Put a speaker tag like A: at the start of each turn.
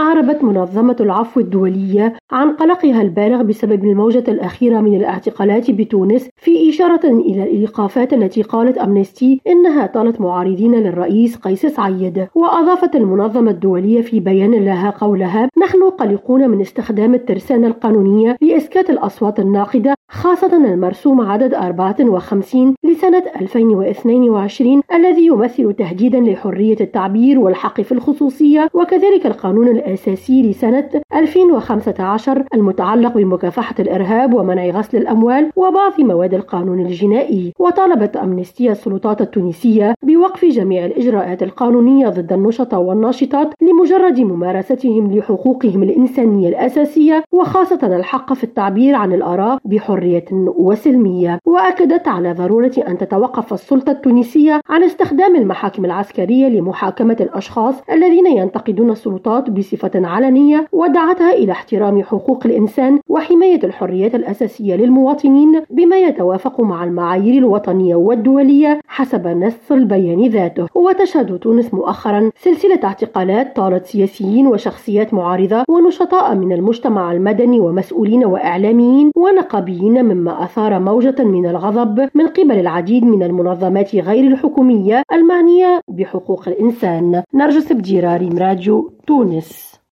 A: أعربت منظمة العفو الدولية عن قلقها البالغ بسبب الموجة الأخيرة من الاعتقالات بتونس في إشارة إلى الإيقافات التي قالت أمنستي إنها طالت معارضين للرئيس قيس سعيد وأضافت المنظمة الدولية في بيان لها قولها نحن قلقون من استخدام الترسانة القانونية لإسكات الأصوات الناقدة خاصة المرسوم عدد 54 لسنة 2022 الذي يمثل تهديدا لحرية التعبير والحق في الخصوصية وكذلك القانون لسنة 2015 المتعلق بمكافحة الإرهاب ومنع غسل الأموال وبعض مواد القانون الجنائي. وطالبت أمنستي السلطات التونسية بوقف جميع الإجراءات القانونية ضد النشطاء والناشطات لمجرد ممارستهم لحقوقهم الإنسانية الأساسية وخاصة الحق في التعبير عن الآراء بحرية وسلمية. وأكدت على ضرورة أن تتوقف السلطة التونسية عن استخدام المحاكم العسكرية لمحاكمة الأشخاص الذين ينتقدون السلطات بصفة علنية ودعتها إلى احترام حقوق الإنسان وحماية الحريات الأساسية للمواطنين بما يتوافق مع المعايير الوطنية والدولية حسب نص البيان ذاته. وتشهد تونس مؤخرا سلسلة اعتقالات طالت سياسيين وشخصيات معارضة ونشطاء من المجتمع المدني ومسؤولين وإعلاميين ونقابيين مما أثار موجة من الغضب من قبل العديد من المنظمات غير الحكومية المعنية بحقوق الإنسان. نرجس بجيراري مراديو تونس